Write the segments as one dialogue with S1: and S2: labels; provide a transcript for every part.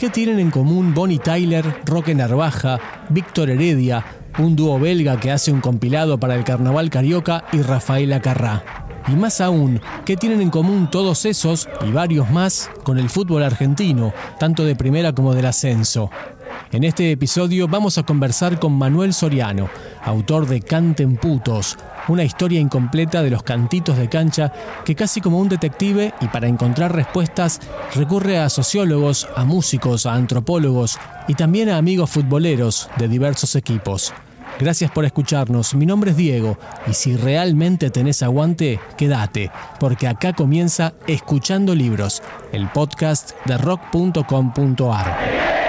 S1: ¿Qué tienen en común Bonnie Tyler, Roque Narvaja, Víctor Heredia, un dúo belga que hace un compilado para el Carnaval Carioca y Rafaela Carrá? Y más aún, ¿qué tienen en común todos esos y varios más con el fútbol argentino, tanto de primera como del ascenso? En este episodio vamos a conversar con Manuel Soriano, autor de Canten Putos, una historia incompleta de los cantitos de cancha que casi como un detective y para encontrar respuestas recurre a sociólogos, a músicos, a antropólogos y también a amigos futboleros de diversos equipos. Gracias por escucharnos, mi nombre es Diego y si realmente tenés aguante, quédate, porque acá comienza Escuchando Libros, el podcast de rock.com.ar.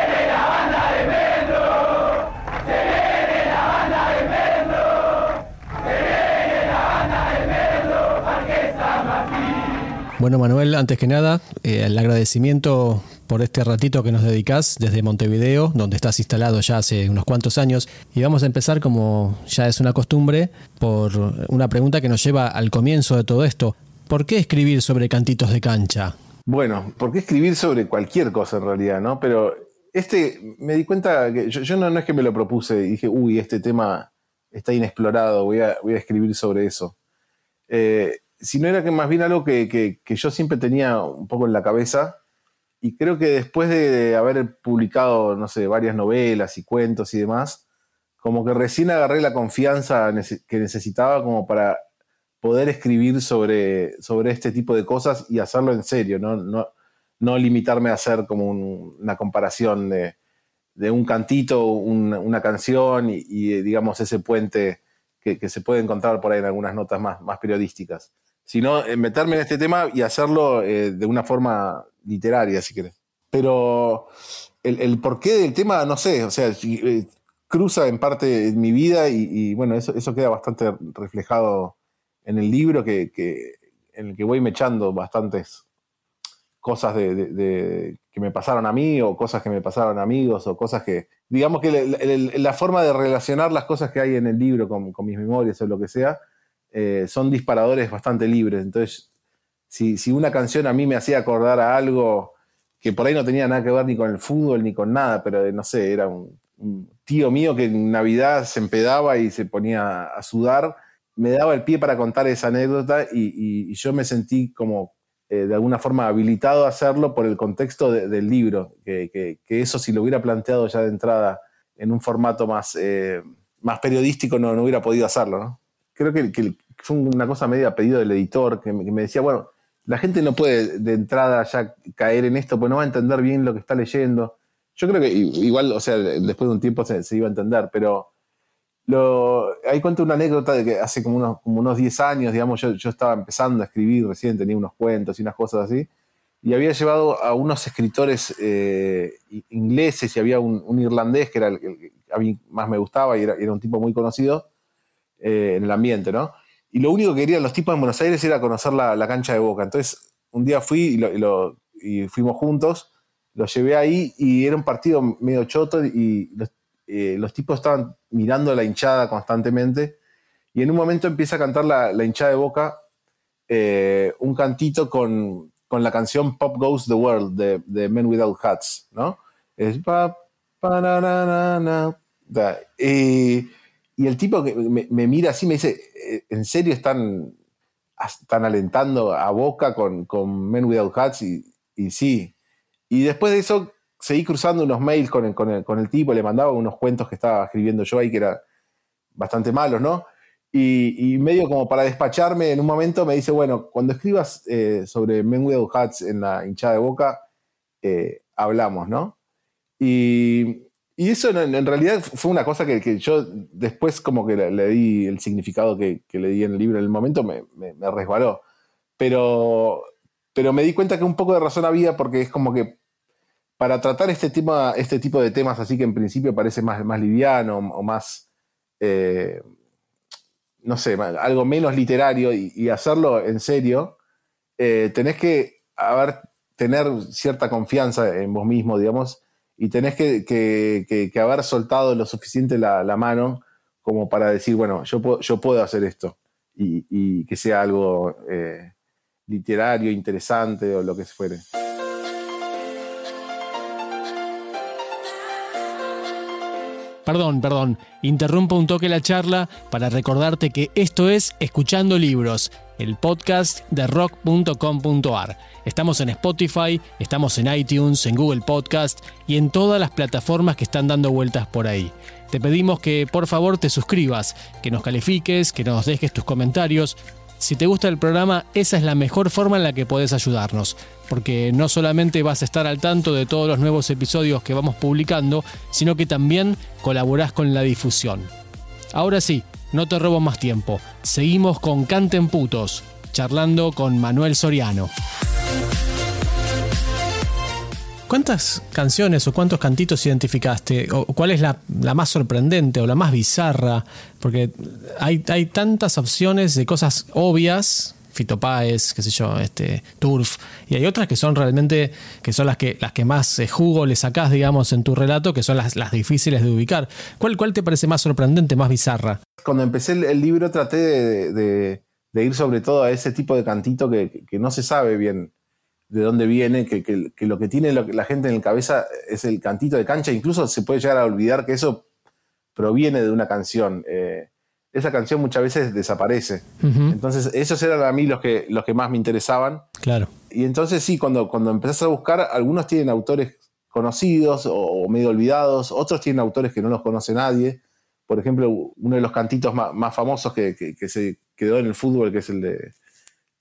S1: Bueno, Manuel, antes que nada, eh, el agradecimiento por este ratito que nos dedicas desde Montevideo, donde estás instalado ya hace unos cuantos años. Y vamos a empezar, como ya es una costumbre, por una pregunta que nos lleva al comienzo de todo esto. ¿Por qué escribir sobre cantitos de cancha?
S2: Bueno, ¿por qué escribir sobre cualquier cosa en realidad, no? Pero este, me di cuenta que yo, no, es que me lo propuse y dije, uy, este tema está inexplorado, voy a, voy a escribir sobre eso. Eh, sino era que más bien algo que, yo siempre tenía un poco en la cabeza. Y creo que después de haber publicado, no sé, varias novelas y cuentos y demás, como que recién agarré la confianza que necesitaba como para poder escribir sobre, sobre este tipo de cosas y hacerlo en serio, no, no, limitarme a hacer como una comparación de, un cantito, una canción y, digamos ese puente que, se puede encontrar por ahí en algunas notas más, más periodísticas sino eh, meterme en este tema y hacerlo eh, de una forma literaria, si querés. Pero el, porqué del tema, no sé, o sea, eh, cruza en parte mi vida y, bueno, eso, eso queda bastante reflejado en el libro que, en el que voy mechando bastantes cosas de, que me pasaron a mí o cosas que me pasaron a amigos o cosas que, digamos que la forma de relacionar las cosas que hay en el libro con, con mis memorias o lo que sea, eh, son disparadores bastante libres. Entonces, si, una canción a mí me hacía acordar a algo que por ahí no tenía nada que ver ni con el fútbol ni con nada, pero no sé, era un, tío mío que en Navidad se empedaba y se ponía a sudar, me daba el pie para contar esa anécdota y, yo me sentí como eh, de alguna forma habilitado a hacerlo por el contexto del libro, que, eso si lo hubiera planteado ya de entrada en un formato más, eh, más periodístico no, no hubiera podido hacerlo. Creo que, fue una cosa media pedido del editor, que me, decía, bueno, la gente no puede de entrada ya caer en esto, pues no va a entender bien lo que está leyendo. Yo creo que igual, o sea, después de un tiempo se, iba a entender, pero lo, ahí cuento una anécdota de que hace como unos, como unos 10 años, digamos, yo, estaba empezando a escribir, recién tenía unos cuentos y unas cosas así, y había llevado a unos escritores eh, ingleses y había un, irlandés que era el que a mí más me gustaba y era un tipo muy conocido, eh, en el ambiente, ¿no? Y lo único que querían los tipos en Buenos Aires era conocer la, cancha de Boca. Entonces, un día fui y, fuimos juntos, lo llevé ahí y era un partido medio choto y eh, los, tipos estaban mirando la hinchada constantemente. Y en un momento empieza a cantar la, hinchada de Boca eh, un cantito con, la canción Pop Goes the World de, Men Without Hats, ¿no? Es pa, pa, na, na, na, y y el tipo que me, mira así me dice, eh, ¿en serio están, están alentando a Boca con, con Men Without Hats? Y, sí. Y después de eso seguí cruzando unos mails con el, con el, tipo, le mandaba unos cuentos que estaba escribiendo yo ahí que eran bastante malos, ¿no? Y, medio como para despacharme en un momento me dice, bueno, cuando escribas eh, sobre Men Without Hats en la hinchada de Boca, eh, hablamos, ¿no? Y, y eso en, realidad fue una cosa que, yo después como que le, di el significado que, le di en el libro en el momento, me, resbaló. Pero, pero me di cuenta que un poco de razón había porque es como que para tratar este, tema, este tipo de temas así que en principio parece más, más liviano o más, eh, no sé, algo menos literario y, hacerlo en serio, eh, tenés que haber, tener cierta confianza en vos mismo, digamos, y tenés que, que, haber soltado lo suficiente la, mano como para decir, bueno, yo, puedo, yo puedo hacer esto y, que sea algo eh, literario, interesante o lo que fuere.
S1: Perdón, perdón, interrumpo un toque la charla para recordarte que esto es Escuchando Libros el podcast de rock.com.ar. Estamos en Spotify, estamos en iTunes, en Google Podcast y en todas las plataformas que están dando vueltas por ahí. Te pedimos que por favor te suscribas, que nos califiques, que nos dejes tus comentarios. Si te gusta el programa, esa es la mejor forma en la que puedes ayudarnos, porque no solamente vas a estar al tanto de todos los nuevos episodios que vamos publicando, sino que también colaborás con la difusión. Ahora sí, no te robo más tiempo. Seguimos con Canten Putos, charlando con Manuel Soriano. ¿Cuántas canciones o cuántos cantitos identificaste? ¿O cuál es la, más sorprendente o la más bizarra? Porque hay, hay tantas opciones de cosas obvias, Fito qué sé yo, este, Turf, y hay otras que son realmente, que son las que, las que más eh, jugo le sacás, digamos, en tu relato, que son las, las difíciles de ubicar. ¿Cuál, ¿Cuál te parece más sorprendente, más bizarra?
S2: Cuando empecé el, libro traté de, ir sobre todo a ese tipo de cantito que, que no se sabe bien de dónde viene, que, lo que tiene la gente en la cabeza es el cantito de cancha, incluso se puede llegar a olvidar que eso proviene de una canción. Eh, esa canción muchas veces desaparece. Entonces, esos eran a mí los que, los que más me interesaban.
S1: Claro.
S2: Y entonces sí, cuando, cuando empezás a buscar, algunos tienen autores conocidos o, medio olvidados, otros tienen autores que no los conoce nadie. Por ejemplo, uno de los cantitos más, famosos que, se quedó en el fútbol, que es el de,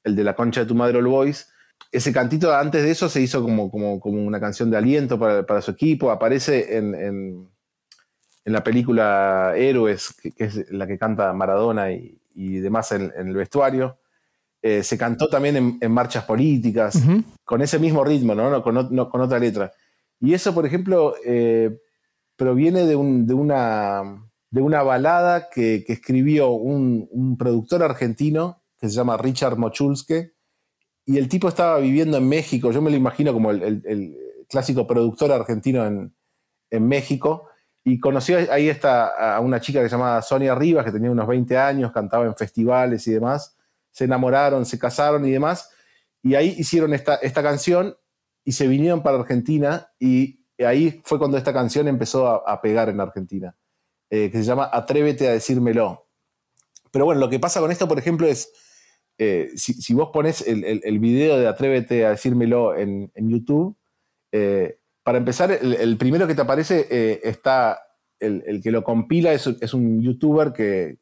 S2: el de La Concha de tu Madre All Boys, ese cantito antes de eso se hizo como, como, una canción de aliento para, su equipo. Aparece en, la película Héroes, que, es la que canta Maradona y, demás en, el vestuario. Eh, se cantó también en, marchas políticas, con ese mismo ritmo, ¿no? Con, otra letra. Y eso, por ejemplo, eh, proviene de, una, de una balada que, escribió un, un, productor argentino que se llama Richard Mochulske, y el tipo estaba viviendo en México, yo me lo imagino como el, clásico productor argentino en, México, y conoció ahí a una chica que se llamaba Sonia Rivas, que tenía unos 20 años, cantaba en festivales y demás, se enamoraron, se casaron y demás, y ahí hicieron esta, esta canción y se vinieron para Argentina, y ahí fue cuando esta canción empezó a, pegar en Argentina, eh, que se llama Atrévete a decírmelo. Pero bueno, lo que pasa con esto, por ejemplo, es eh, si, vos pones el, video de Atrévete a decírmelo en, YouTube, eh, para empezar, el, primero que te aparece eh, está, el, que lo compila es, un youtuber que,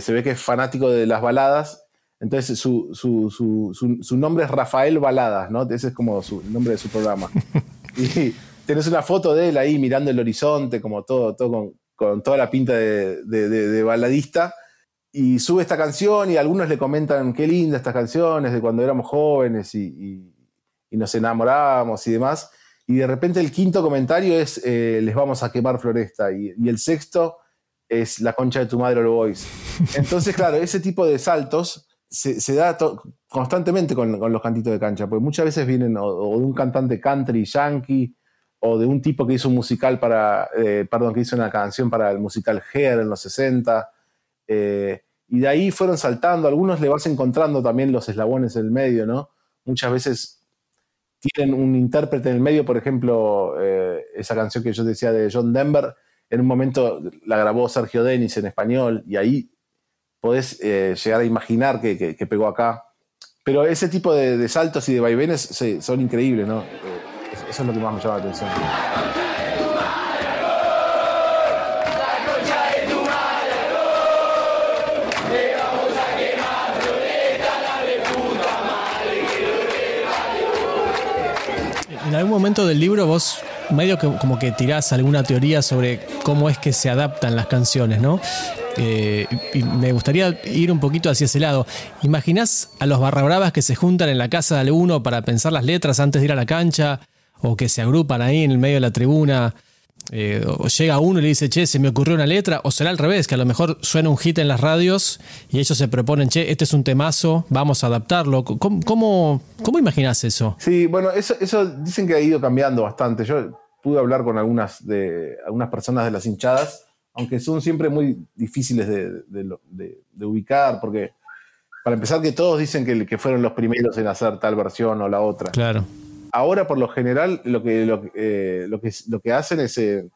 S2: se ve que es fanático de las baladas, entonces su, nombre es Rafael Baladas, ¿no? Ese es como el nombre de su programa. y tenés una foto de él ahí mirando el horizonte, como todo, todo con, toda la pinta de baladista y sube esta canción y algunos le comentan qué linda estas canciones de cuando éramos jóvenes y, nos enamorábamos y demás. Y de repente el quinto comentario es eh, les vamos a quemar Floresta y, el sexto es la concha de tu madre lo boys. Entonces, claro, ese tipo de saltos se, da constantemente con, los cantitos de cancha, porque muchas veces vienen o, de un cantante country yankee o de un tipo que hizo un musical para, eh, perdón, que hizo una canción para el musical Hair en los 60 eh, y de ahí fueron saltando, algunos le vas encontrando también los eslabones en el medio, ¿no? Muchas veces tienen un intérprete en el medio, por ejemplo, eh, esa canción que yo decía de John Denver, en un momento la grabó Sergio Denis en español y ahí podés eh, llegar a imaginar que, pegó acá. Pero ese tipo de, saltos y de vaivenes son increíbles, ¿no? eso es lo que más me llama la atención.
S1: Algún momento del libro vos medio que como que tirás alguna teoría sobre cómo es que se adaptan las canciones, ¿no? Eh, y me gustaría ir un poquito hacia ese lado. ¿Imaginás a los barra que se juntan en la casa de alguno para pensar las letras antes de ir a la cancha? ¿O que se agrupan ahí en el medio de la tribuna? Eh, o llega uno y le dice, che, se me ocurrió una letra, o será al revés, que a lo mejor suena un hit en las radios y ellos se proponen, che, este es un temazo, vamos a adaptarlo. ¿Cómo, cómo, imaginas eso?
S2: Sí, bueno, eso, eso dicen que ha ido cambiando bastante. Yo pude hablar con algunas, de, algunas personas de las hinchadas, aunque son siempre muy difíciles de, ubicar, porque para empezar que todos dicen que, que fueron los primeros en hacer tal versión o la otra.
S1: Claro.
S2: Ahora, por lo general, lo que, lo, eh, que, lo que hacen es, eh,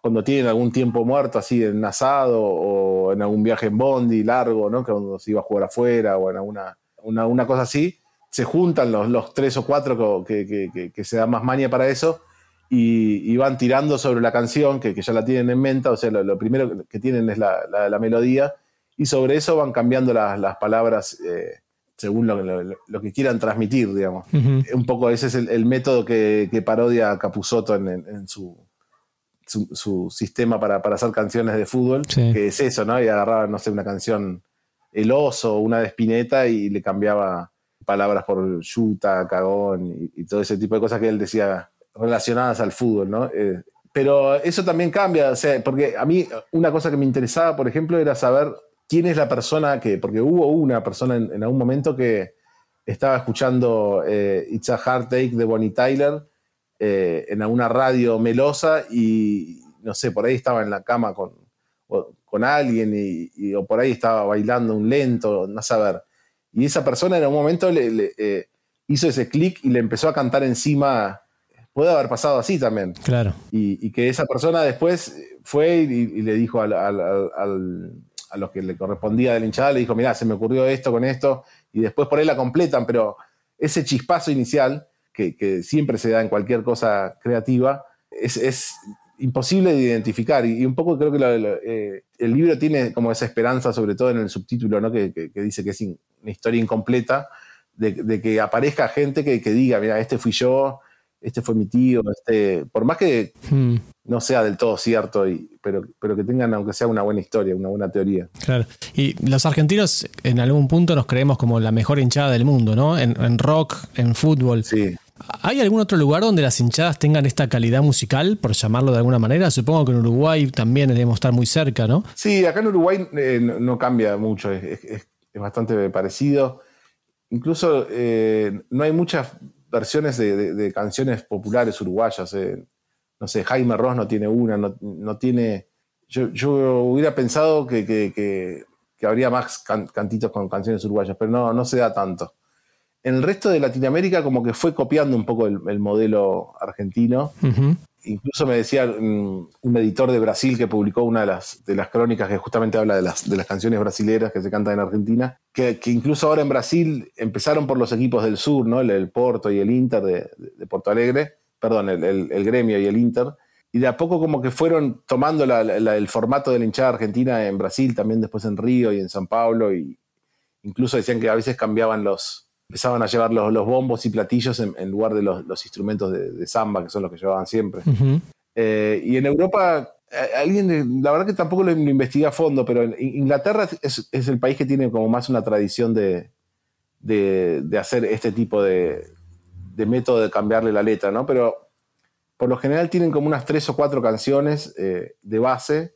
S2: cuando tienen algún tiempo muerto, así en asado o en algún viaje en bondi largo, ¿no? Que cuando se iba a jugar afuera o en alguna una, cosa así, se juntan los, los tres o cuatro que, que, se dan más maña para eso y, van tirando sobre la canción que, ya la tienen en mente, o sea, lo, primero que tienen es la, la, melodía y sobre eso van cambiando las, palabras. Eh, según lo, que quieran transmitir, digamos. Un poco ese es el, método que, parodia Capusotto en, su, su, sistema para, hacer canciones de fútbol, que es eso, ¿no? Y agarraba, no sé, una canción El Oso, una de Spinetta y le cambiaba palabras por yuta, cagón y, todo ese tipo de cosas que él decía relacionadas al fútbol, ¿no? Eh, pero eso también cambia, o sea, porque a mí una cosa que me interesaba, por ejemplo, era saber quién es la persona que, porque hubo una persona en, algún momento que estaba escuchando eh, It's a Hard Take de Bonnie Tyler eh, en alguna radio melosa y no sé, por ahí estaba en la cama con, con alguien y, o por ahí estaba bailando un lento, no saber. Y esa persona en un momento le, eh, hizo ese clic y le empezó a cantar encima. Puede haber pasado así también.
S1: Claro.
S2: Y, que esa persona después fue y, le dijo al a los que le correspondía de la hinchada, le dijo, mira, se me ocurrió esto con esto, y después por ahí la completan, pero ese chispazo inicial, que, siempre se da en cualquier cosa creativa, es, imposible de identificar. Y, un poco creo que eh, el libro tiene como esa esperanza, sobre todo en el subtítulo, ¿no? que, dice que es una historia incompleta, de, que aparezca gente que, diga, mira, este fui yo, este fue mi tío, este, por más que hmm. No sea del todo cierto, y, pero, pero que tengan, aunque sea una buena historia, una buena teoría.
S1: Claro. Y los argentinos en algún punto nos creemos como la mejor hinchada del mundo, ¿no? En, rock, en fútbol.
S2: Sí.
S1: ¿Hay algún otro lugar donde las hinchadas tengan esta calidad musical, por llamarlo de alguna manera? Supongo que en Uruguay también debemos estar muy cerca, ¿no?
S2: Sí, acá en Uruguay eh, no, cambia mucho, es, bastante parecido. Incluso eh, no hay muchas versiones de, canciones populares uruguayas. Eh. No sé, Jaime Ross no tiene una, no, tiene... Yo, hubiera pensado que, habría más cantitos con canciones uruguayas, pero no, no se da tanto. En el resto de Latinoamérica como que fue copiando un poco el, modelo argentino incluso me decía mm, un, editor de Brasil que publicó una de las, de las crónicas que justamente habla de las, de las canciones brasileras que se cantan en Argentina, que, incluso ahora en Brasil empezaron por los equipos del sur, ¿no? el, Porto y el Inter de, Porto Alegre, perdón, el, gremio y el Inter, y de a poco como que fueron tomando el formato de la hinchada argentina en Brasil, también después en Río y en San Paulo, y incluso decían que a veces cambiaban los, empezaban a llevar los, los bombos y platillos en, lugar de los, los instrumentos de, samba, que son los que llevaban siempre. Eh, y en Europa, alguien, la verdad que tampoco lo, investigué a fondo, pero en Inglaterra es, es, el país que tiene como más una tradición de, de, de hacer este tipo de, de, método de cambiarle la letra, ¿no? Pero por lo general tienen como unas tres o cuatro canciones eh, de base,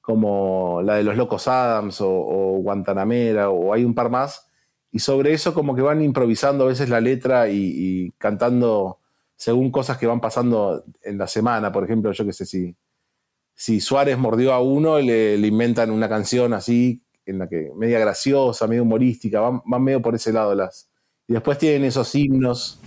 S2: como la de los Locos Adams o, Guantanamera, o hay un par más, y sobre eso como que van improvisando a veces la letra y, cantando según cosas que van pasando en la semana. Por ejemplo, yo qué sé, si, si Suárez mordió a uno, le, le, inventan una canción así, en la que media graciosa, medio humorística, van, van medio por ese lado las, y después tienen esos himnos,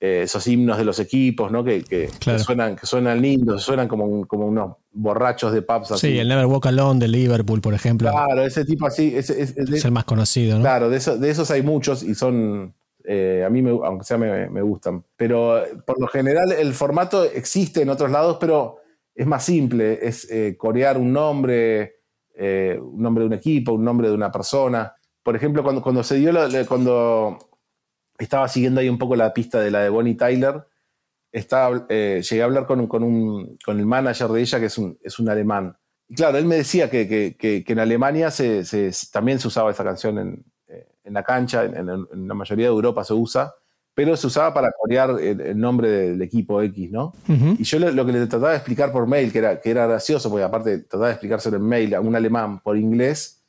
S2: eh, esos himnos de los equipos, ¿no? Que, que, suenan, que suenan lindos, suenan como, como unos borrachos de pubs así.
S1: Sí, el Never Walk Alone de Liverpool, por ejemplo.
S2: Claro, ese tipo así. Es,
S1: el más conocido, ¿no?
S2: Claro, de, de esos hay muchos y son. Eh, a mí, aunque sea, me, me, gustan. Pero eh, por lo general, el formato existe en otros lados, pero es más simple. Es corear un nombre, un nombre de un equipo, un nombre de una persona. Por ejemplo, cuando, cuando se dio. cuando estaba siguiendo ahí un poco la pista de la de Bonnie Tyler. Estaba, eh, llegué a hablar con, con, un, con, el manager de ella, que es un, es un alemán. Y claro, él me decía que, que, que, en Alemania se, se, también se usaba esa canción en, eh, en la cancha, en, en, la mayoría de Europa se usa, pero se usaba para corear el, nombre del equipo X, ¿no? Y yo lo, que le trataba de explicar por mail, que era, que era gracioso, porque aparte trataba de explicárselo en mail a un alemán por inglés,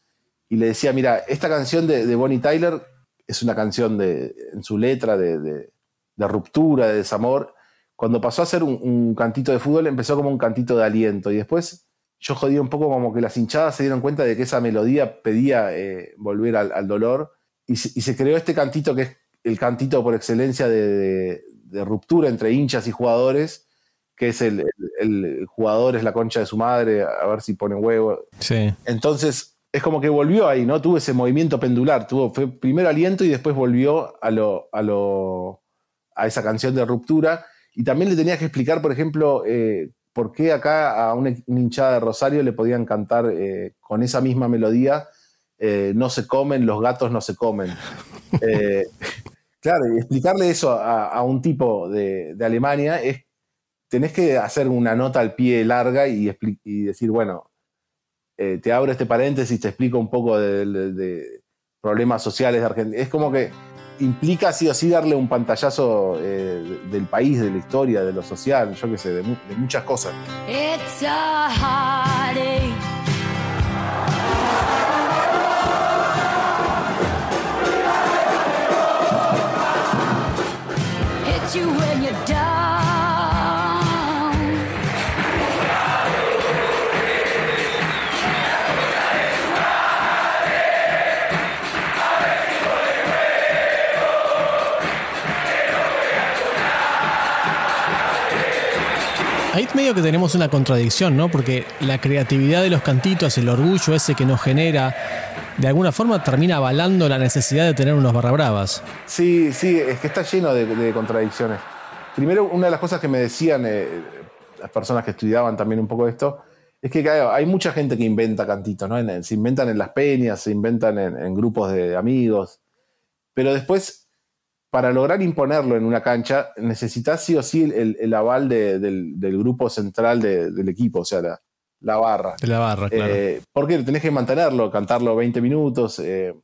S2: y le decía, mira, esta canción de, de Bonnie Tyler es una canción de, en su letra de, ruptura, de desamor. Cuando pasó a ser un, cantito de fútbol, empezó como un cantito de aliento. Y después yo jodí un poco como que las hinchadas se dieron cuenta de que esa melodía pedía eh, volver al, dolor. Y se, creó este cantito que es el cantito por excelencia de, ruptura entre hinchas y jugadores, que es el, jugador es la concha de su madre, a ver si pone huevo.
S1: Sí.
S2: Entonces, es como que volvió ahí, ¿no? Tuvo ese movimiento pendular, tuvo, fue primero aliento y después volvió a lo, a lo, a esa canción de ruptura. Y también le tenía que explicar, por ejemplo, eh, por qué acá a una, hinchada de Rosario le podían cantar eh, con esa misma melodía, eh, no se comen, los gatos no se comen. claro, y explicarle eso a, un tipo de Alemania es tenés que hacer una nota al pie larga y, decir, bueno, eh, te abro este paréntesis, te explico un poco de, problemas sociales de Argentina. Es como que implica sí o sí darle un pantallazo eh, del país, de la historia, de lo social, yo qué sé, de, muchas cosas.
S1: Ahí medio que tenemos una contradicción, ¿no? Porque la creatividad de los cantitos, el orgullo ese que nos genera, de alguna forma termina avalando la necesidad de tener unos barra bravas.
S2: Sí, sí, es que está lleno de, contradicciones. Primero, una de las cosas que me decían eh, las personas que estudiaban también un poco esto, es que hay mucha gente que inventa cantitos, ¿no? se inventan en las peñas, se inventan en grupos de amigos, pero después para lograr imponerlo en una cancha, necesitas sí o sí el, aval del, grupo central del equipo, o sea, la, barra.
S1: la barra, claro.
S2: Eh, porque tenés que mantenerlo, cantarlo 20 minutos, eh,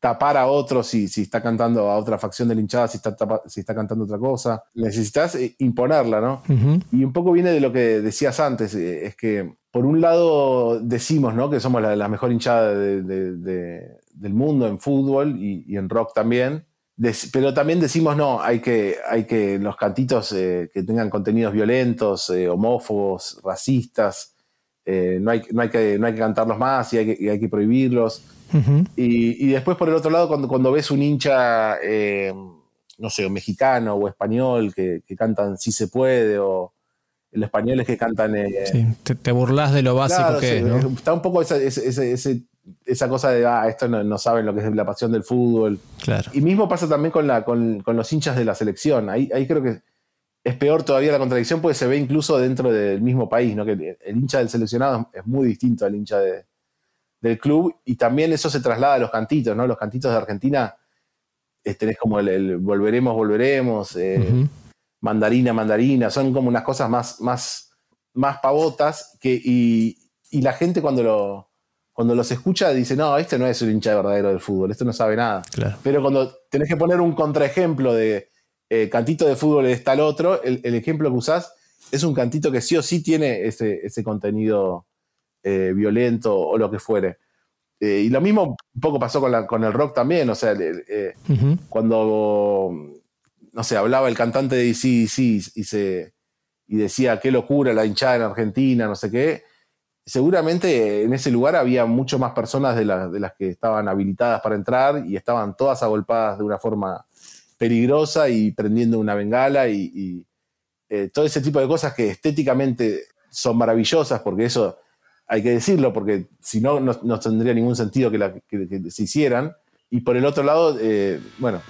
S2: tapar a otro si, si, está cantando a otra facción de la hinchada, si está, si está cantando otra cosa. Necesitas eh, imponerla, ¿no? Y un poco viene de lo que decías antes, es que por un lado decimos ¿no? que somos la, mejor hinchada del mundo en fútbol y en rock también pero también decimos, no, hay que, hay que los cantitos eh, que tengan contenidos violentos, eh, homófobos, racistas, eh, no, hay, no, hay que, no hay que cantarlos más y hay que, hay que prohibirlos. y, después, por el otro lado, cuando, cuando ves un hincha, no sé, mexicano o español que, cantan Sí se puede, o los españoles que cantan...
S1: sí, te, burlas de lo básico que es,
S2: Está un poco ese, ese, ese esa cosa de, ah, esto no, saben lo que es la pasión del fútbol.
S1: Claro.
S2: Y mismo pasa también con, la, con, los hinchas de la selección. Ahí, ahí creo que es peor todavía la contradicción porque se ve incluso dentro del mismo país, ¿no? que el, hincha del seleccionado es muy distinto al hincha del club y también eso se traslada a los cantitos, ¿no? Los cantitos de Argentina eh, tenés como el, volveremos, volveremos, eh, mandarina, mandarina, son como unas cosas más, más, más pavotas que, y la gente cuando lo, cuando los escucha dice, no, este no es un hincha verdadero del fútbol, este no sabe nada. Pero cuando tenés que poner un contraejemplo de eh, cantito de fútbol es tal otro, el, ejemplo que usás es un cantito que sí o sí tiene ese, contenido eh, violento o lo que fuere. Eh, y lo mismo un poco pasó con, con el rock también, o sea, cuando, no sé, hablaba el cantante de DC, y, se, y decía, qué locura la hinchada en Argentina, no sé qué, seguramente en ese lugar había mucho más personas de, las que estaban habilitadas para entrar y estaban todas agolpadas de una forma peligrosa y prendiendo una bengala y, eh, todo ese tipo de cosas que estéticamente son maravillosas, porque eso hay que decirlo, porque si no, no, tendría ningún sentido que, se hicieran. Y por el otro lado, eh, bueno,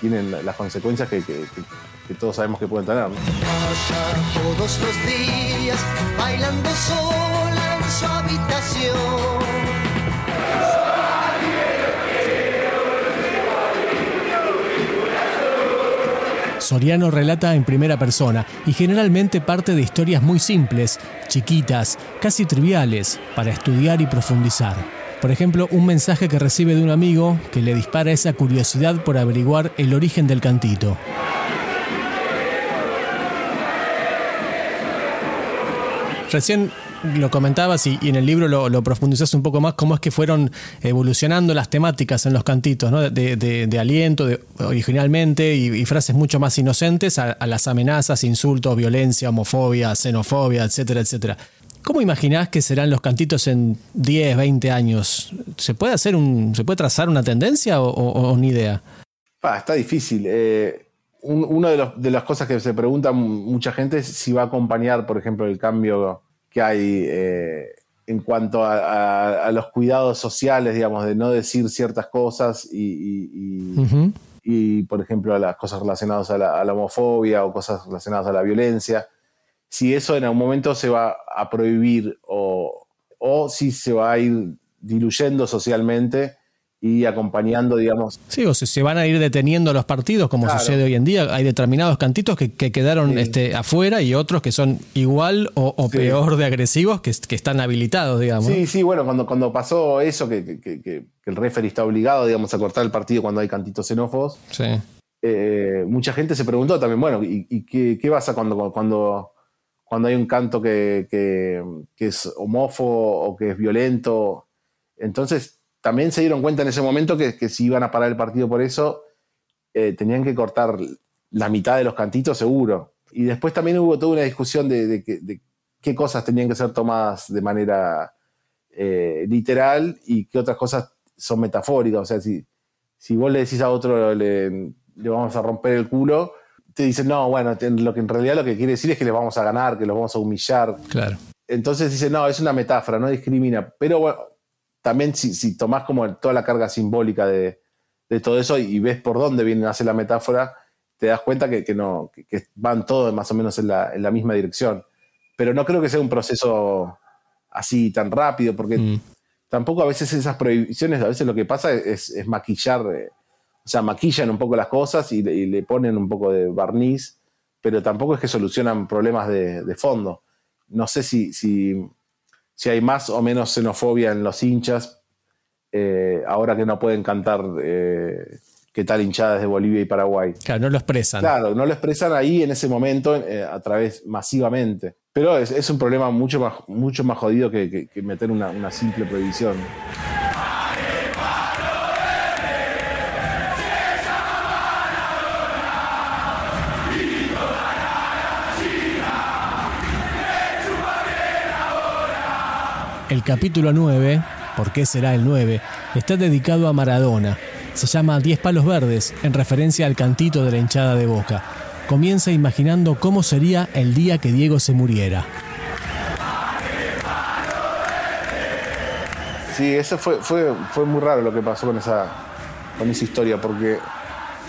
S2: tienen las consecuencias que, todos sabemos que pueden tener.
S3: Todos los días bailando su habitación.
S1: Soriano relata en primera persona y generalmente parte de historias muy simples, chiquitas, casi triviales, para estudiar y profundizar. Por ejemplo, un mensaje que recibe de un amigo que le dispara esa curiosidad por averiguar el origen del cantito. Recién lo comentabas y, en el libro lo, lo profundizas un poco más, cómo es que fueron evolucionando las temáticas en los cantitos, ¿no? de, aliento originalmente y, frases mucho más inocentes a, las amenazas, insultos, violencia, homofobia, xenofobia, etcétera, etcétera. ¿Cómo imaginás que serán los cantitos en 10, 20 años? ¿Se puede hacer un, se puede trazar una tendencia o, ni idea?
S2: está difícil. Eh, una de, de, las cosas que se pregunta mucha gente es si va a acompañar, por ejemplo, el cambio que hay eh, en cuanto a, los cuidados sociales, digamos, de no decir ciertas cosas y, y, por ejemplo, a las cosas relacionadas a la, homofobia o cosas relacionadas a la violencia. Si eso en algún momento se va a prohibir o, o si se va a ir diluyendo socialmente y acompañando, digamos.
S1: Sí, o se van a ir deteniendo los partidos, como sucede hoy en día. Hay determinados cantitos que, quedaron este, afuera y otros que son igual o, peor de agresivos que, están habilitados, digamos.
S2: Sí, sí, bueno, cuando, cuando pasó eso, que, el referee está obligado, digamos, a cortar el partido cuando hay cantitos xenófobos, eh, mucha gente se preguntó también, bueno, ¿y, qué, qué, pasa cuando, cuando, cuando hay un canto que, es homófobo o que es violento? Entonces también se dieron cuenta en ese momento que, si iban a parar el partido por eso, eh, tenían que cortar la mitad de los cantitos seguro. Y después también hubo toda una discusión de, qué cosas tenían que ser tomadas de manera eh, literal y qué otras cosas son metafóricas. O sea, si, si vos le decís a otro le, le vamos a romper el culo, te dicen, no, bueno, lo que en realidad lo que quiere decir es que les vamos a ganar, que los vamos a humillar.
S1: Claro.
S2: Entonces dice, no, es una metáfora, no discrimina. Pero bueno, también si, si tomás como toda la carga simbólica de, todo eso y, ves por dónde viene a hacer la metáfora, te das cuenta que, no, que, van todos más o menos en la, misma dirección. Pero no creo que sea un proceso así tan rápido, porque mm. tampoco a veces esas prohibiciones, a veces lo que pasa es, maquillar, eh, o sea, maquillan un poco las cosas y, le ponen un poco de barniz, pero tampoco es que solucionan problemas de, fondo. No sé si, si si hay más o menos xenofobia en los hinchas, eh, ahora que no pueden cantar eh, qué tal hinchadas de Bolivia y Paraguay.
S1: Claro, no lo expresan.
S2: Claro, no lo expresan ahí en ese momento eh, a través masivamente. Pero es, un problema mucho más, mucho más jodido que, meter una, una simple prohibición.
S1: El capítulo 9, ¿por qué será el 9?, está dedicado a Maradona. Se llama Diez palos verdes, en referencia al cantito de la hinchada de Boca. Comienza imaginando cómo sería el día que Diego se muriera.
S2: Sí, eso fue, fue, fue muy raro lo que pasó con esa, con esa historia, porque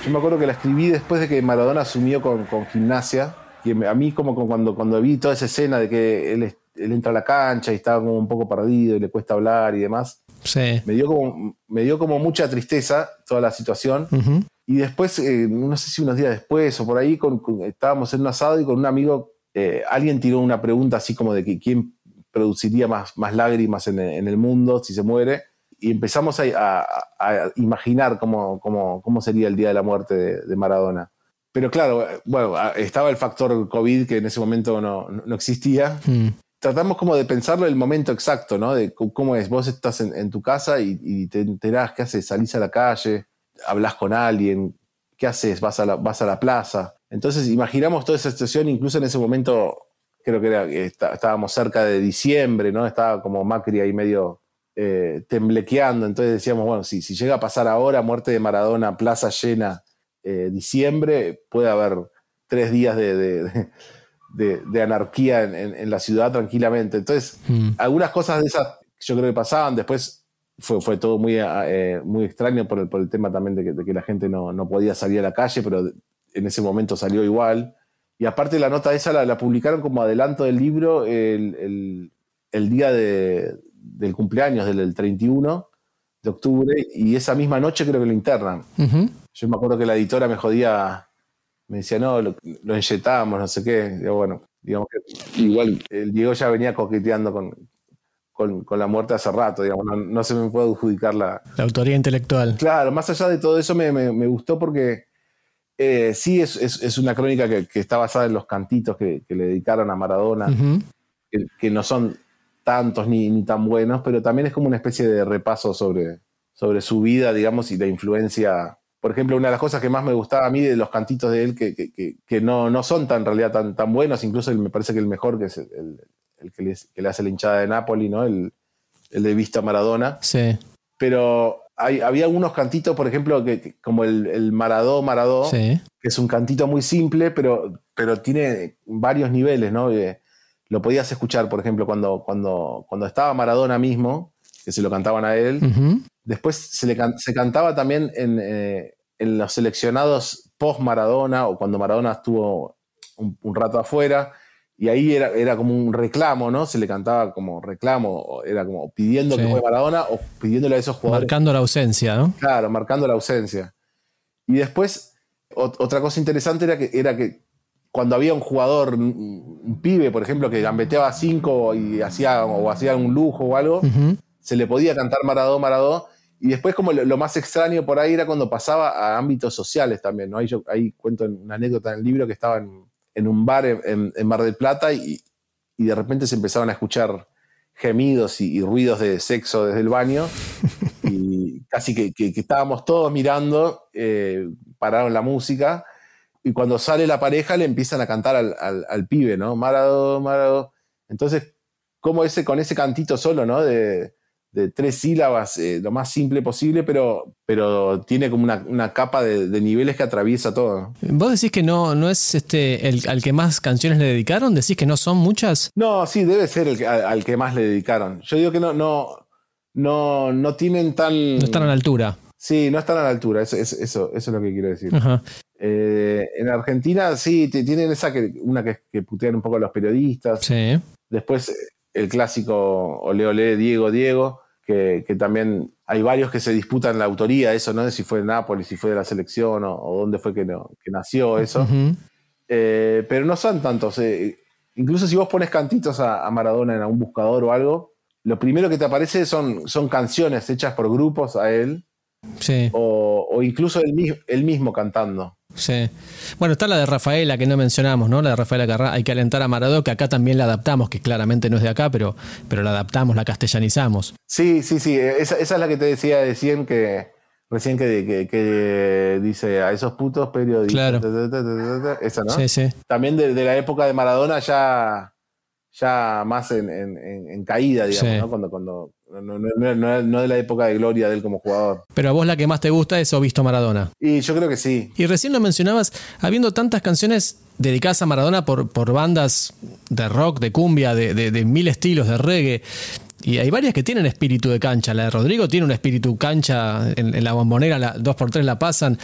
S2: yo me acuerdo que la escribí después de que Maradona asumió con, gimnasia, y a mí como cuando, cuando vi toda esa escena de que él él entra a la cancha y estaba como un poco perdido y le cuesta hablar y demás.
S1: Sí.
S2: Me dio como, me dio como mucha tristeza toda la situación. Y después, eh, no sé si unos días después o por ahí, estábamos en un asado y con un amigo, eh, alguien tiró una pregunta así como de que quién produciría más, más lágrimas en, el mundo si se muere. Y empezamos a, imaginar cómo, cómo, cómo, sería el día de la muerte de, Maradona. Pero claro, bueno, estaba el factor COVID que en ese momento no, no existía. Mm tratamos como de pensarlo el momento exacto, ¿no? De cómo es, vos estás en, tu casa y, te enterás, ¿qué haces? Salís a la calle, hablas con alguien, ¿qué haces? Vas a la, plaza. Entonces imaginamos toda esa situación, incluso en ese momento, creo que era, estábamos cerca de diciembre, ¿no? Estaba como Macri ahí medio eh, temblequeando, entonces decíamos, bueno, si, si llega a pasar ahora, muerte de Maradona, plaza llena, eh, diciembre, puede haber tres días de, anarquía en, la ciudad tranquilamente. Entonces, mm. algunas cosas de esas yo creo que pasaban, después fue, fue todo muy, eh, muy extraño por el, por el tema también de que, la gente no, no, podía salir a la calle, pero en ese momento salió igual. Y aparte la nota esa la, publicaron como adelanto del libro el, el, día de, del cumpleaños, del, 31 de octubre, y esa misma noche creo que lo internan. Yo me acuerdo que la editora me jodía me decía, no, lo, lo no sé qué. bueno, digamos que igual el Diego ya venía coqueteando con, con, la muerte hace rato, digamos, no, se me puede adjudicar la...
S1: La autoría intelectual.
S2: Claro, más allá de todo eso me, gustó porque eh, sí es, una crónica que, está basada en los cantitos que, le dedicaron a Maradona, que, no son tantos ni, ni, tan buenos, pero también es como una especie de repaso sobre, sobre su vida, digamos, y la influencia por ejemplo, una de las cosas que más me gustaba a mí de los cantitos de él, que, que, no, no, son tan, en realidad tan, tan buenos, incluso me parece que el mejor, que es el, el que, le, hace la hinchada de Napoli, ¿no? El, el de Vista Maradona.
S1: Sí.
S2: Pero había unos cantitos, por ejemplo, que, como el, Maradó, Maradó, que es un cantito muy simple, pero, pero tiene varios niveles, ¿no? lo podías escuchar, por ejemplo, cuando, cuando, cuando estaba Maradona mismo, que se lo cantaban a él. Después se, le se cantaba también en, eh, en los seleccionados post-Maradona o cuando Maradona estuvo un, rato afuera. Y ahí era, era, como un reclamo, ¿no? Se le cantaba como reclamo, era como pidiendo que fue Maradona o pidiéndole a esos jugadores.
S1: Marcando la ausencia, ¿no?
S2: Claro, marcando la ausencia. Y después, otra cosa interesante era que, era que cuando había un jugador, un, pibe, por ejemplo, que gambeteaba cinco y hacía, o hacía un lujo o algo, se le podía cantar Maradó, Maradó. Y después, como lo, más extraño por ahí era cuando pasaba a ámbitos sociales también, ¿no? Ahí, yo, ahí cuento una anécdota en el libro que estaba en, un bar en, Mar del Plata y, de repente se empezaban a escuchar gemidos y, ruidos de sexo desde el baño. y casi que, estábamos todos mirando, eh, pararon la música y cuando sale la pareja le empiezan a cantar al, pibe, ¿no? Marado, Marado. Entonces, como ese, con ese cantito solo, ¿no? De, tres sílabas, eh, lo más simple posible, pero, pero tiene como una, capa de, niveles que atraviesa todo.
S1: ¿Vos decís que no, no es este el, al que más canciones le dedicaron? ¿Decís que no son muchas?
S2: No, sí, debe ser el al, que más le dedicaron. Yo digo que no, no, no, no tienen tan.
S1: No están a la altura.
S2: Sí, no están a la altura, eso, eso, eso, es lo que quiero decir. Eh, en Argentina sí, tienen esa que, una que, que putean un poco a los periodistas.
S1: Sí.
S2: Después el clásico Ole Ole, Diego, Diego, que, también hay varios que se disputan la autoría, eso, ¿no? De si fue de Nápoles, si fue de la selección o, dónde fue que, nació eso. Eh, pero no son tantos. Eh, incluso si vos pones cantitos a, Maradona en algún buscador o algo, lo primero que te aparece son, son canciones hechas por grupos a él.
S1: Sí.
S2: O, incluso él mismo cantando.
S1: Sí. Bueno, está la de Rafaela que no mencionamos, ¿no? La de Rafaela Carrá, hay que alentar a Maradó, que acá también la adaptamos, que claramente no es de acá, pero, pero la adaptamos, la castellanizamos.
S2: Sí, sí, sí. Esa, es la que te decía recién que recién que, que, dice a esos putos periodistas.
S1: Claro.
S2: Esa, ¿no?
S1: Sí, sí.
S2: También de, la época de Maradona ya, ya más en, caída, digamos, ¿no? Cuando, cuando no, de la época de gloria de él como jugador.
S1: Pero a vos la que más te gusta es O Visto Maradona.
S2: Y yo creo que sí.
S1: Y recién lo mencionabas, habiendo tantas canciones dedicadas a Maradona por, por bandas de rock, de cumbia, de, mil estilos, de reggae. Y hay varias que tienen espíritu de cancha. La de Rodrigo tiene un espíritu cancha en, la bombonera, la, dos por tres la pasan.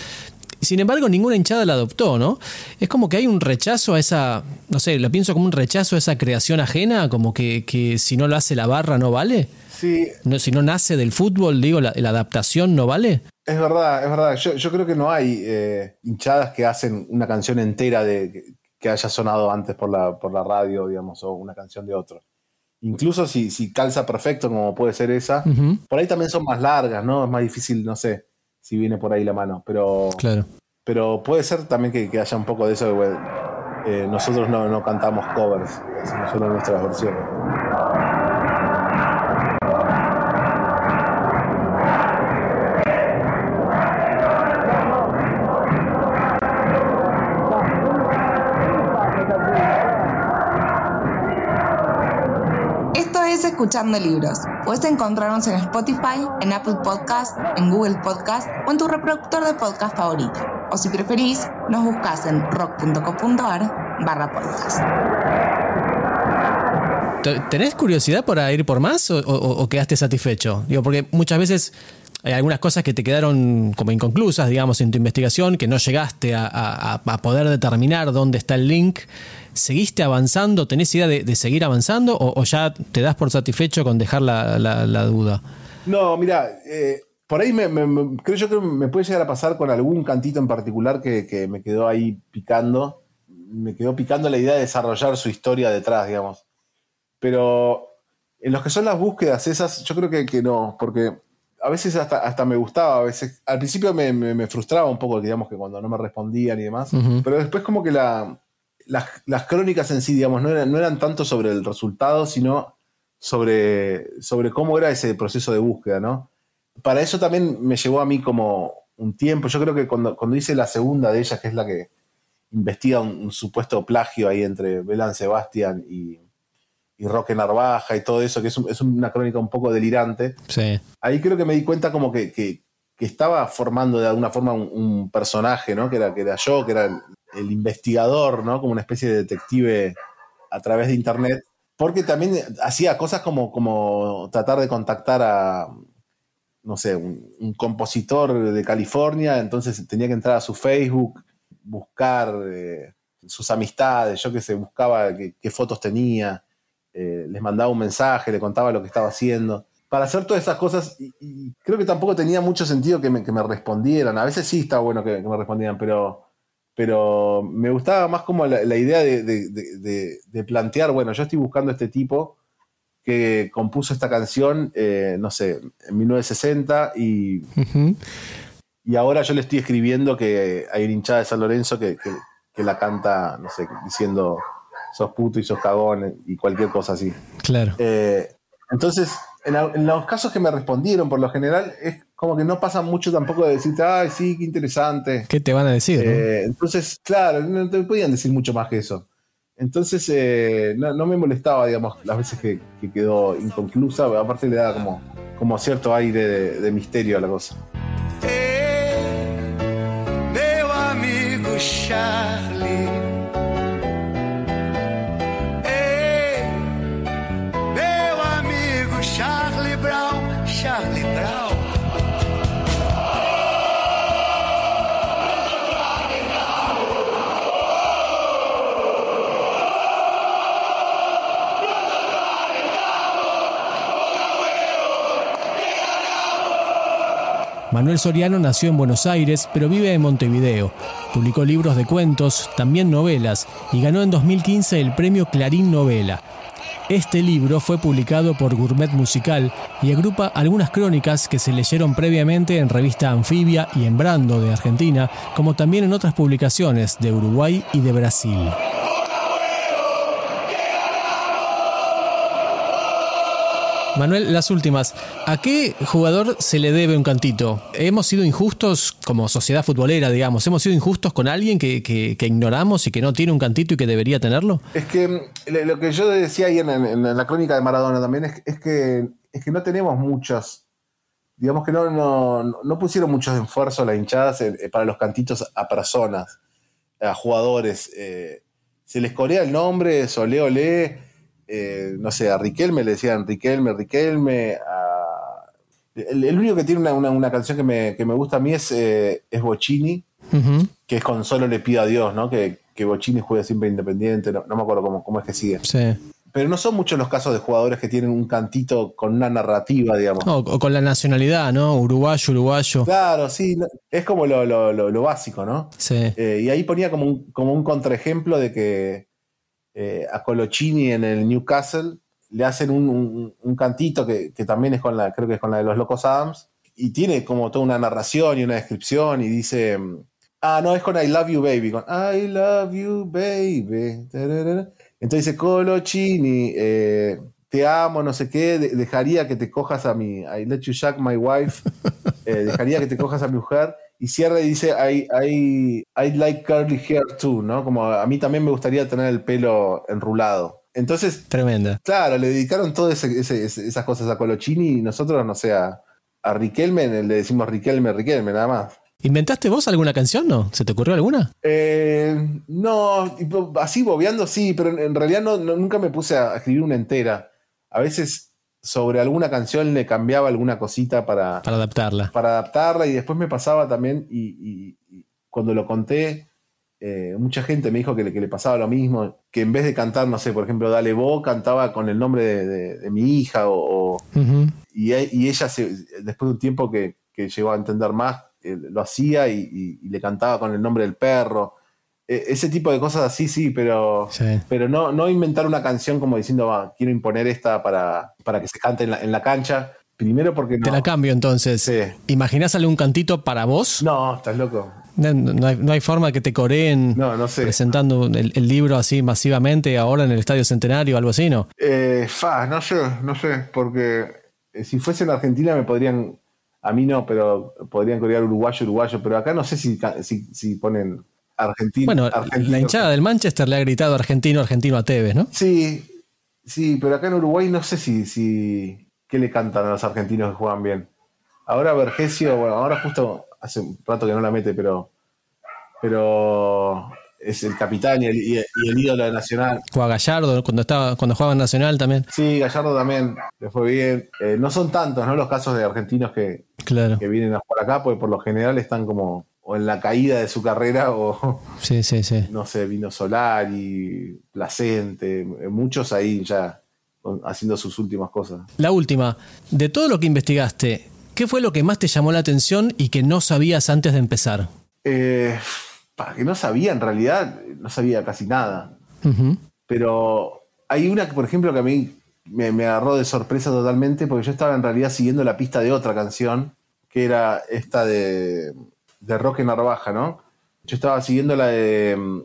S1: Sin embargo, ninguna hinchada la adoptó, ¿no? Es como que hay un rechazo a esa, no sé, lo pienso como un rechazo a esa creación ajena, como que, que si no lo hace la barra no vale. No, si no nace del fútbol, digo, la, adaptación no vale.
S2: Es verdad, es verdad. Yo, creo que no hay eh, hinchadas que hacen una canción entera de que, haya sonado antes por la, por la radio, digamos, o una canción de otro. Incluso si, si calza perfecto, como puede ser esa, por ahí también son más largas, ¿no? Es más difícil, no sé, si viene por ahí la mano. Pero,
S1: claro.
S2: pero puede ser también que, haya un poco de eso. Eh, nosotros no, no cantamos covers, solo nuestras versiones.
S4: Escuchando libros. Puedes encontrarnos en Spotify, en Apple Podcast, en Google Podcast o en tu reproductor de podcast favorito. O si preferís, nos buscas en rock.com.ar barra podcast.
S1: ¿Tenés curiosidad para ir por más o, quedaste satisfecho? Digo, porque muchas veces hay algunas cosas que te quedaron como inconclusas, digamos, en tu investigación, que no llegaste a poder determinar dónde está el link. ¿Seguiste avanzando? ¿Tenés idea de, seguir avanzando o, ya te das por satisfecho con dejar la, duda?
S2: No, mira, eh, por ahí me, creo yo que me puede llegar a pasar con algún cantito en particular que, me quedó ahí picando. Me quedó picando la idea de desarrollar su historia detrás, digamos. Pero en los que son las búsquedas esas, yo creo que, no, porque a veces hasta, hasta me gustaba, a veces al principio me, frustraba un poco, digamos, que cuando no me respondían y demás, pero después como que la, las, crónicas en sí, digamos, no eran, no eran tanto sobre el resultado, sino sobre, sobre cómo era ese proceso de búsqueda, ¿no? Para eso también me llevó a mí como un tiempo. Yo creo que cuando, cuando hice la segunda de ellas, que es la que investiga un, supuesto plagio ahí entre Belan Sebastián y, y Roque Narvaja y todo eso, que es, es, una crónica un poco delirante.
S1: Sí.
S2: Ahí creo que me di cuenta como que, que estaba formando de alguna forma un, un personaje, ¿no? Que era, que era yo, que era el, el investigador, ¿no? Como una especie de detective a través de internet. Porque también hacía cosas como, como tratar de contactar a, no sé, un, un compositor de California, entonces tenía que entrar a su Facebook, buscar eh, sus amistades, yo qué sé, buscaba qué, qué fotos tenía, eh, les mandaba un mensaje, le contaba lo que estaba haciendo. Para hacer todas esas cosas, y, y creo que tampoco tenía mucho sentido que me, que me respondieran. A veces sí estaba bueno que, que me respondieran, pero, pero me gustaba más como la, la idea de, de- de- de- de plantear, bueno, yo estoy buscando a este tipo que compuso esta canción, eh, no sé, en 1960 y, y ahora yo le estoy escribiendo que hay hinchada de San Lorenzo que, que- que la canta, no sé, diciendo sos puto y sos cagón y cualquier cosa así.
S1: Claro.
S2: Eh, entonces, en, los casos que me respondieron, por lo general, es como que no pasa mucho tampoco de decirte, ay, sí, qué interesante.
S1: ¿Qué te van a decir? no?
S2: Eh, entonces, claro, no te podían decir mucho más que eso. Entonces, eh, no, no me molestaba, digamos, las veces que, que quedó inconclusa, aparte le daba como, como cierto aire de, de misterio a la cosa.
S3: Ei, meu amigo Charlie.
S1: Manuel Soriano nació en Buenos Aires, pero vive en Montevideo. Publicó libros de cuentos, también novelas, y ganó en 2015 el premio Clarín Novela. Este libro fue publicado por Gourmet Musical y agrupa algunas crónicas que se leyeron previamente en revista Anfibia y en Brando de Argentina, como también en otras publicaciones de Uruguay y de Brasil. Manuel, las últimas. ¿A qué jugador se le debe un cantito? ¿Hemos sido injustos como sociedad futbolera, digamos? ¿Hemos sido injustos con alguien que, que- ignoramos y que no tiene un cantito y que debería tenerlo?
S2: Es que mm, lo que yo decía ahí en, la crónica de Maradona también es, que, es que no tenemos muchos, digamos que no, no, no pusieron muchos esfuerzos las hinchadas eh, para los cantitos a personas, a jugadores. eh, se les corea el nombre, solé, olé, eh, no sé, a Riquelme le decían Riquelme, Riquelme. a- el, el único que tiene una, una- una canción que me, que me gusta a mí es, eh, es Bocini que es con solo le pido a Dios, ¿no? Que, que Bocini juega siempre independiente, no, no me acuerdo cómo, cómo es que sigue.
S1: Sí.
S2: Pero no son muchos los casos de jugadores que tienen un cantito con una narrativa, digamos.
S1: No, o con la nacionalidad, ¿no? Uruguayo, uruguayo.
S2: Claro, sí, es como lo, lo- lo- lo básico, ¿no?
S1: Sí.
S2: Eh, y ahí ponía como un, como un contraejemplo de que eh, a Colocini en el Newcastle le hacen un, un- cantito que, también es con la, creo que es con la de los Locos Adams, y tiene como toda una narración y una descripción, y dice, ah, no, es con I Love You Baby, con I Love You Baby. Entonces dice, Colocini, eh, te amo, no sé qué, de- dejaría que te cojas a mi, I let you shag my wife, eh, dejaría que te cojas a mi mujer. Y cierra y dice, I, I, I like curly hair too, ¿no? Como a mí también me gustaría tener el pelo enrulado. Entonces,
S1: Tremenda.
S2: claro, le dedicaron todas esas cosas a Colocini y nosotros, no sé, a, a Riquelme le decimos Riquelme, Riquelme, nada más.
S1: ¿Inventaste vos alguna canción, no? ¿Se te ocurrió alguna?
S2: Eh, no, así bobeando sí, pero en, en realidad no, no- nunca me puse a escribir una entera. A veces sobre alguna canción le cambiaba alguna cosita para,
S1: Para adaptarla.
S2: para adaptarla y después me pasaba también y, y- y cuando lo conté, eh, mucha gente me dijo que le, que le pasaba lo mismo, que en vez de cantar, no sé, por ejemplo, Dale Bo, cantaba con el nombre de, de- de mi hija o, o-
S1: Ujú.
S2: y, e- y ella se- después de un tiempo que, que llegó a entender más, eh, lo hacía y, y- y le cantaba con el nombre del perro. Eh, ese tipo de cosas así, sí, pero,
S1: Sí.
S2: pero no, no inventar una canción como diciendo, va, quiero imponer esta para, para que se cante en la, en la cancha. Primero porque no.
S1: Te la cambio entonces.
S2: Sí.
S1: ¿Imaginás algún cantito para vos?
S2: No, estás loco.
S1: No, no hay, no hay forma que te coreen
S2: No, no sé.
S1: presentando el, el libro así masivamente ahora en el Estadio Centenario o algo así, ¿no?
S2: Eh, fa, no sé, no sé, porque eh, si fuese en Argentina me podrían, a mí no, pero podrían corear uruguayo, uruguayo, pero acá no sé si, si, si ponen argentino.
S1: Bueno, la hinchada del Manchester le ha gritado argentino, argentino a Tevez, ¿no?
S2: Sí, sí, pero acá en Uruguay no sé si, si qué le cantan a los argentinos que juegan bien. Ahora Vergesio, bueno, ahora justo hace un rato que no la mete, pero, pero es el capitán y el, y el ídolo de Nacional.
S1: Juega Gallardo cuando estaba, cuando jugaba en Nacional también.
S2: Sí, Gallardo también le fue bien. Eh, no son tantos, ¿no? Los casos de argentinos que,
S1: Claro.
S2: que vienen a jugar acá, porque por lo general están como o en la caída de su carrera o,
S1: Sí, sí, sí.
S2: no sé, Vino Solari, Placente, muchos ahí ya haciendo sus últimas cosas.
S1: La última, de todo lo que investigaste, ¿qué fue lo que más te llamó la atención y que no sabías antes de empezar?
S2: Eh, para que no sabía, en realidad, no sabía casi nada. Pero hay una que, por ejemplo, que a mí me, me agarró de sorpresa totalmente, porque yo estaba en realidad siguiendo la pista de otra canción, que era esta de, de Roque Narvaja, ¿no? Yo estaba siguiendo la de mm,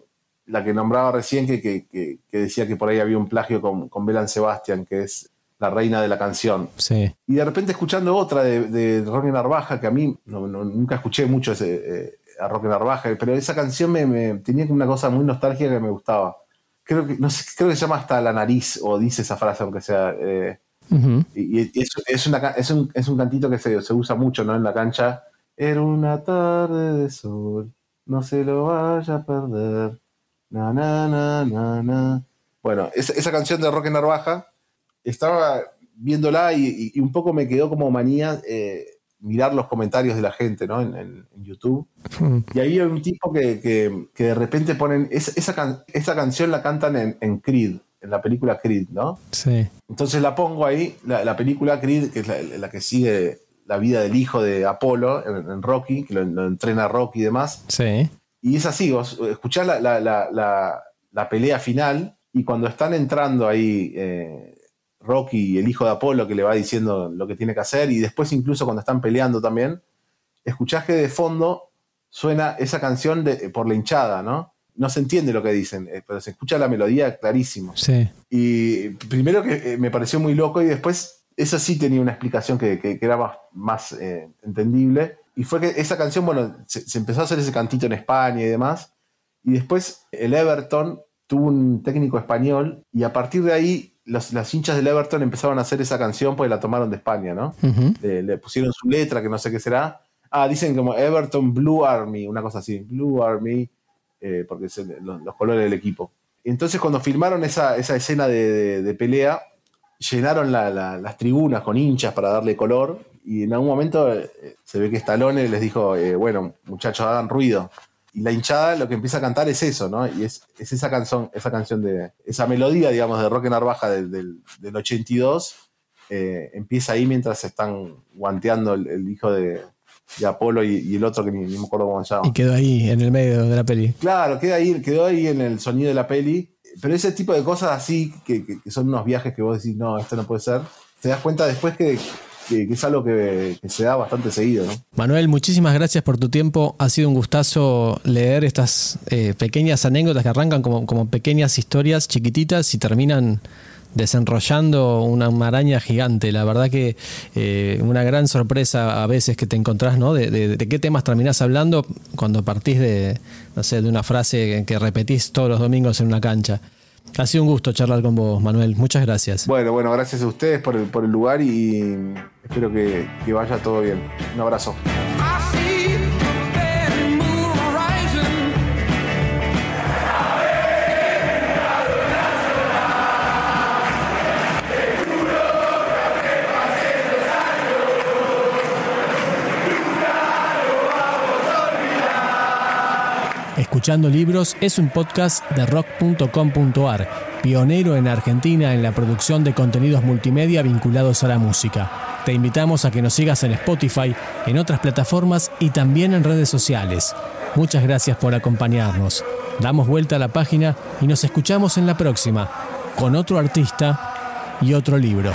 S2: la que nombraba recién, que, que- que- que decía que por ahí había un plagio con, con Belan Sebastian, que es la reina de la canción.
S1: Sí.
S2: Y de repente escuchando otra de, de Roque Narvaja, que a mí no- no- nunca escuché mucho ese, eh, a Roque Narvaja, pero esa canción me, me- tenía una cosa muy nostálgica que me gustaba. Creo que, no sé, creo que se llama hasta la nariz, o dice esa frase, aunque sea. eh,
S1: Ujú.
S2: y y es, es una es, un, es un cantito que se, se usa mucho ¿no? en la cancha. Era una tarde de sol, no se lo vaya a perder. Na, na, na, na, na. Bueno, esa, esa canción de Roque Narvaja, estaba viéndola y, y- un poco me quedó como manía eh, mirar los comentarios de la gente ¿no? en, en- en YouTube.
S1: Mm.
S2: Y ahí hay un tipo que, que- que de repente ponen, es- esa, can- esa canción la cantan en, en Creed, en la película Creed, ¿no?
S1: Sí.
S2: Entonces la pongo ahí, la, la película Creed, que es la, la que sigue la vida del hijo de Apolo en, en Rocky, que lo, lo entrena Rocky y demás.
S1: Sí.
S2: Y es así, vos escuchás la, la- la- la- pelea final y cuando están entrando ahí eh, Rocky y el hijo de Apolo que le va diciendo lo que tiene que hacer y después incluso cuando están peleando también, escuchás que de fondo suena esa canción de, por la hinchada, ¿no? No se entiende lo que dicen, eh, pero se escucha la melodía clarísimo.
S1: Sí.
S2: Y primero que eh, me pareció muy loco y después eso sí tenía una explicación que, que- que era más, más eh, entendible. Y fue que esa canción, bueno, se, se empezó a hacer ese cantito en España y demás. Y después el Everton tuvo un técnico español y a partir de ahí los, las hinchas del Everton empezaron a hacer esa canción porque la tomaron de España, ¿no? Le, le pusieron su letra, que no sé qué será. Ah, dicen como Everton Blue Army, una cosa así, Blue Army, eh, porque el- los, los colores del equipo. Entonces cuando filmaron esa, esa escena de, de- de pelea, llenaron la- la- las tribunas con hinchas para darle color y en algún momento eh, se ve que Stallone les dijo, eh, bueno, muchachos, hagan ruido. Y la hinchada lo que empieza a cantar es eso, ¿no? Y es, es esa canción, esa canción de, esa melodía, digamos, de Roque Narvaja del, del, del 82, eh, empieza ahí mientras se están guanteando el, el hijo de, de Apolo y, y el otro que ni, ni me acuerdo cómo se llama.
S1: Y quedó ahí, en el medio de la peli.
S2: Claro, queda ahí, quedó ahí en el sonido de la peli. Pero ese tipo de cosas así, que, que- que son unos viajes que vos decís, no, esto no puede ser, te das cuenta después que, que- es algo que, que se da bastante seguido, ¿no?
S1: Manuel, muchísimas gracias por tu tiempo. Ha sido un gustazo leer estas eh, pequeñas anécdotas que arrancan como, como pequeñas historias chiquititas y terminan desenrollando una maraña gigante. La verdad que eh, una gran sorpresa a veces que te encontrás, ¿no? De, de- de qué temas terminás hablando cuando partís de, no sé, de una frase que repetís todos los domingos en una cancha. Ha sido un gusto charlar con vos, Manuel. Muchas gracias.
S2: Bueno, bueno, gracias a ustedes por el, por el lugar y espero que, que vaya todo bien. Un abrazo.
S1: Escuchando Libros es un podcast de rock.com.ar, pionero en Argentina en la producción de contenidos multimedia vinculados a la música. Te invitamos a que nos sigas en Spotify, en otras plataformas y también en redes sociales. Muchas gracias por acompañarnos. Damos vuelta a la página y nos escuchamos en la próxima, con otro artista y otro libro.